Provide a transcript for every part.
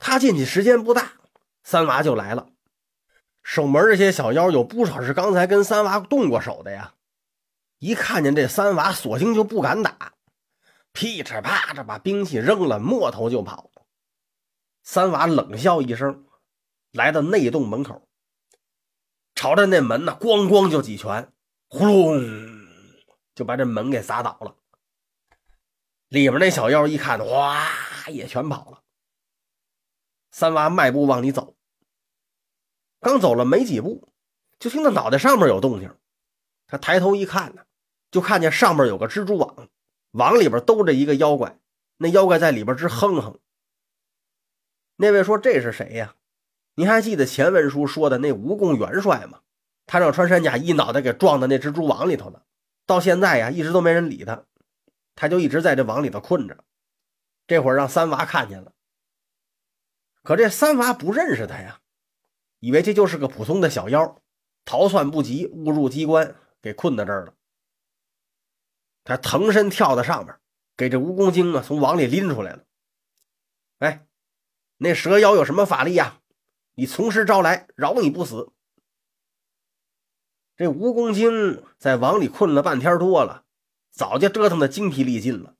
他进去时间不大，三娃就来了。守门这些小妖有不少是刚才跟三娃动过手的呀，一看见这三娃，索性就不敢打，噼里啪嚓把兵器扔了，摸头就跑。三娃冷笑一声，来到内洞门口，朝着那门呢，咣咣就几拳，呼隆就把这门给砸倒了。里边那小妖一看，哗，也全跑了。三娃迈步往里走。刚走了没几步，就听到脑袋上面有动静。他抬头一看呢，就看见上面有个蜘蛛网，网里边兜着一个妖怪。那妖怪在里边直哼哼。那位说：“这是谁呀？您还记得前文书说的那蜈蚣元帅吗？他让穿山甲一脑袋给撞到那蜘蛛网里头了。到现在呀，一直都没人理他，他就一直在这网里头困着。这会儿让三娃看见了，可这三娃不认识他呀。”以为这就是个普通的小妖，逃窜不及，误入机关，给困在这儿了。他腾身跳到上面，给这蜈蚣精啊从网里拎出来了。哎，那蛇妖有什么法力呀？你从实招来，饶你不死。这蜈蚣精在网里困了半天多了，早就折腾的精疲力尽了。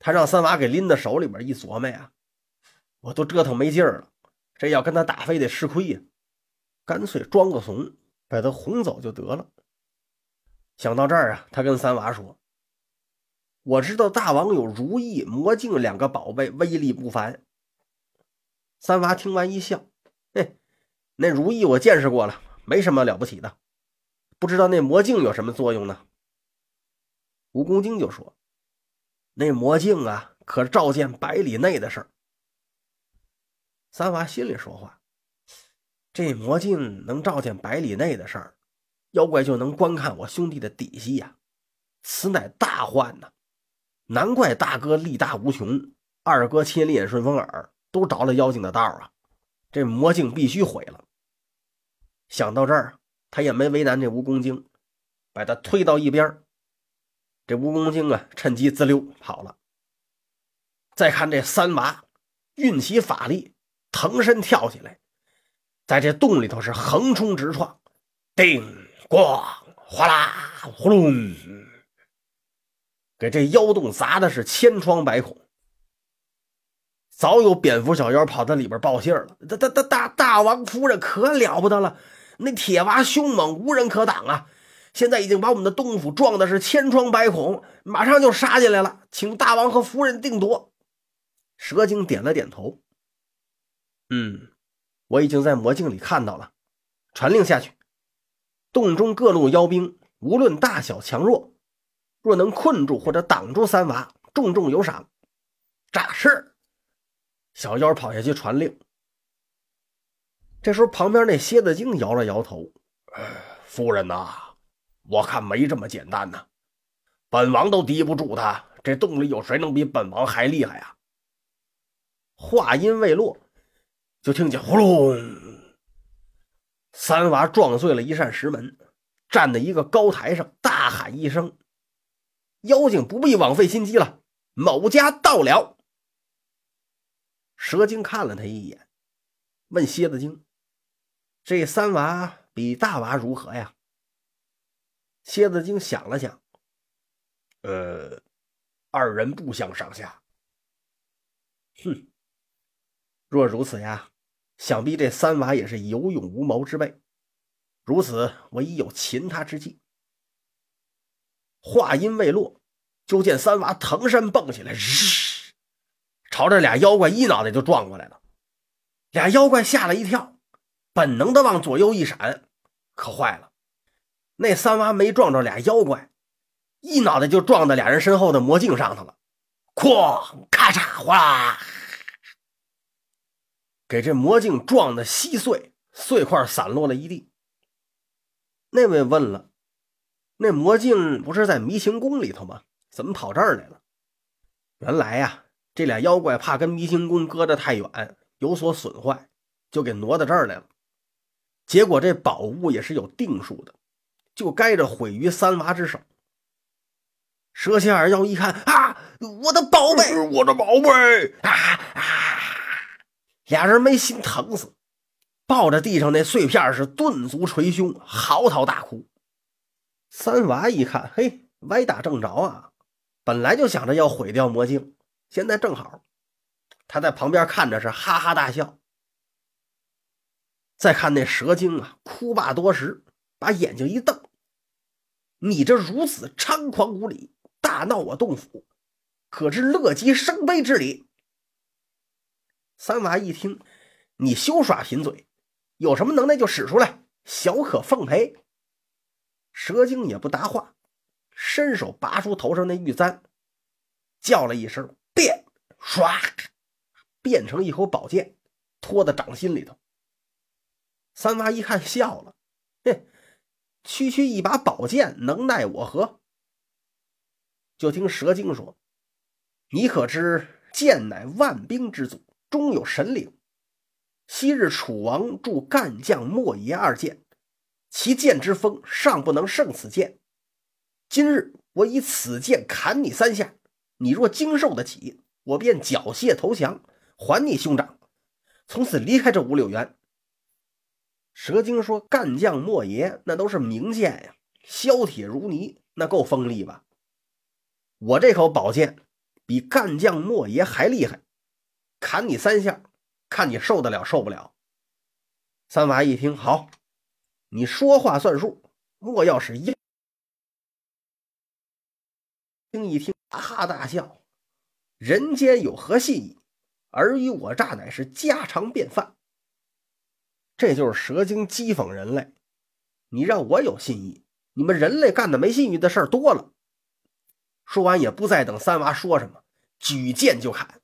他让三娃给拎到手里边一琢磨呀，我都折腾没劲儿了。这要跟他打，非得吃亏呀！干脆装个怂，把他哄走就得了。想到这儿啊，他跟三娃说：“我知道大王有如意、魔镜两个宝贝，威力不凡。”三娃听完一笑：“嘿，那如意我见识过了，没什么了不起的。不知道那魔镜有什么作用呢？”蜈蚣精就说：“那魔镜啊，可照见百里内的事儿。”三娃心里说话：“这魔镜能照见百里内的事儿，妖怪就能观看我兄弟的底细呀！此乃大患呐！难怪大哥力大无穷，二哥千里眼顺风耳都着了妖精的道啊！这魔镜必须毁了。”想到这儿，他也没为难这蜈蚣精，把他推到一边。这蜈蚣精啊，趁机滋溜跑了。再看这三娃，运起法力。腾身跳起来，在这洞里头是横冲直撞，叮咣哗啦呼隆，给这妖洞砸的是千疮百孔。早有蝙蝠小妖跑到里边报信了：“大大大大大王夫人可了不得了，那铁娃凶猛，无人可挡啊！现在已经把我们的洞府撞的是千疮百孔，马上就杀进来了，请大王和夫人定夺。”蛇精点了点头。嗯，我已经在魔镜里看到了。传令下去，洞中各路妖兵，无论大小强弱，若能困住或者挡住三娃，重重有赏。诈是。小妖跑下去传令。这时候，旁边那蝎子精摇了摇头：“夫人呐，我看没这么简单呐。本王都敌不住他，这洞里有谁能比本王还厉害呀？”话音未落。就听见呼隆，三娃撞碎了一扇石门，站在一个高台上，大喊一声：“妖精不必枉费心机了，某家到了。”蛇精看了他一眼，问蝎子精：“这三娃比大娃如何呀？”蝎子精想了想：“呃，二人不相上下。”哼。若如此呀，想必这三娃也是有勇无谋之辈。如此，我已有擒他之计。话音未落，就见三娃腾身蹦起来，日，朝着俩妖怪一脑袋就撞过来了。俩妖怪吓了一跳，本能的往左右一闪。可坏了，那三娃没撞着俩妖怪，一脑袋就撞到俩人身后的魔镜上头了。哐，咔嚓，哗啦！给这魔镜撞得稀碎，碎块散落了一地。那位问了：“那魔镜不是在迷情宫里头吗？怎么跑这儿来了？”原来呀，这俩妖怪怕跟迷情宫隔得太远，有所损坏，就给挪到这儿来了。结果这宝物也是有定数的，就该着毁于三娃之手。蛇蝎二妖一看啊，我的宝贝，我的宝贝！啊啊！俩人没心疼死，抱着地上那碎片是顿足捶胸，嚎啕大哭。三娃一看，嘿，歪打正着啊！本来就想着要毁掉魔镜，现在正好，他在旁边看着是哈哈大笑。再看那蛇精啊，哭罢多时，把眼睛一瞪：“你这如此猖狂无礼，大闹我洞府，可知乐极生悲之理？”三娃一听，你休耍贫嘴，有什么能耐就使出来，小可奉陪。蛇精也不答话，伸手拔出头上那玉簪，叫了一声“变”，唰，变成一口宝剑，托在掌心里头。三娃一看，笑了，哼，区区一把宝剑，能奈我何？就听蛇精说：“你可知剑乃万兵之祖，终有神灵。昔日楚王铸干将莫邪二剑，其剑之锋尚不能胜此剑。今日我以此剑砍你三下，你若经受得起，我便缴械投降，还你兄长，从此离开这五柳园。”蛇精说：“干将莫邪那都是名剑呀，削铁如泥，那够锋利吧？我这口宝剑比干将莫邪还厉害，砍你三下，看你受得了受不了。”三娃一听，好，你说话算数，莫要是硬。听一听，哈哈大笑。人间有何信义？尔虞我诈乃是家常便饭。这就是蛇精讥讽人类，你让我有信义，你们人类干的没信誉的事儿多了。说完也不再等三娃说什么，举剑就砍。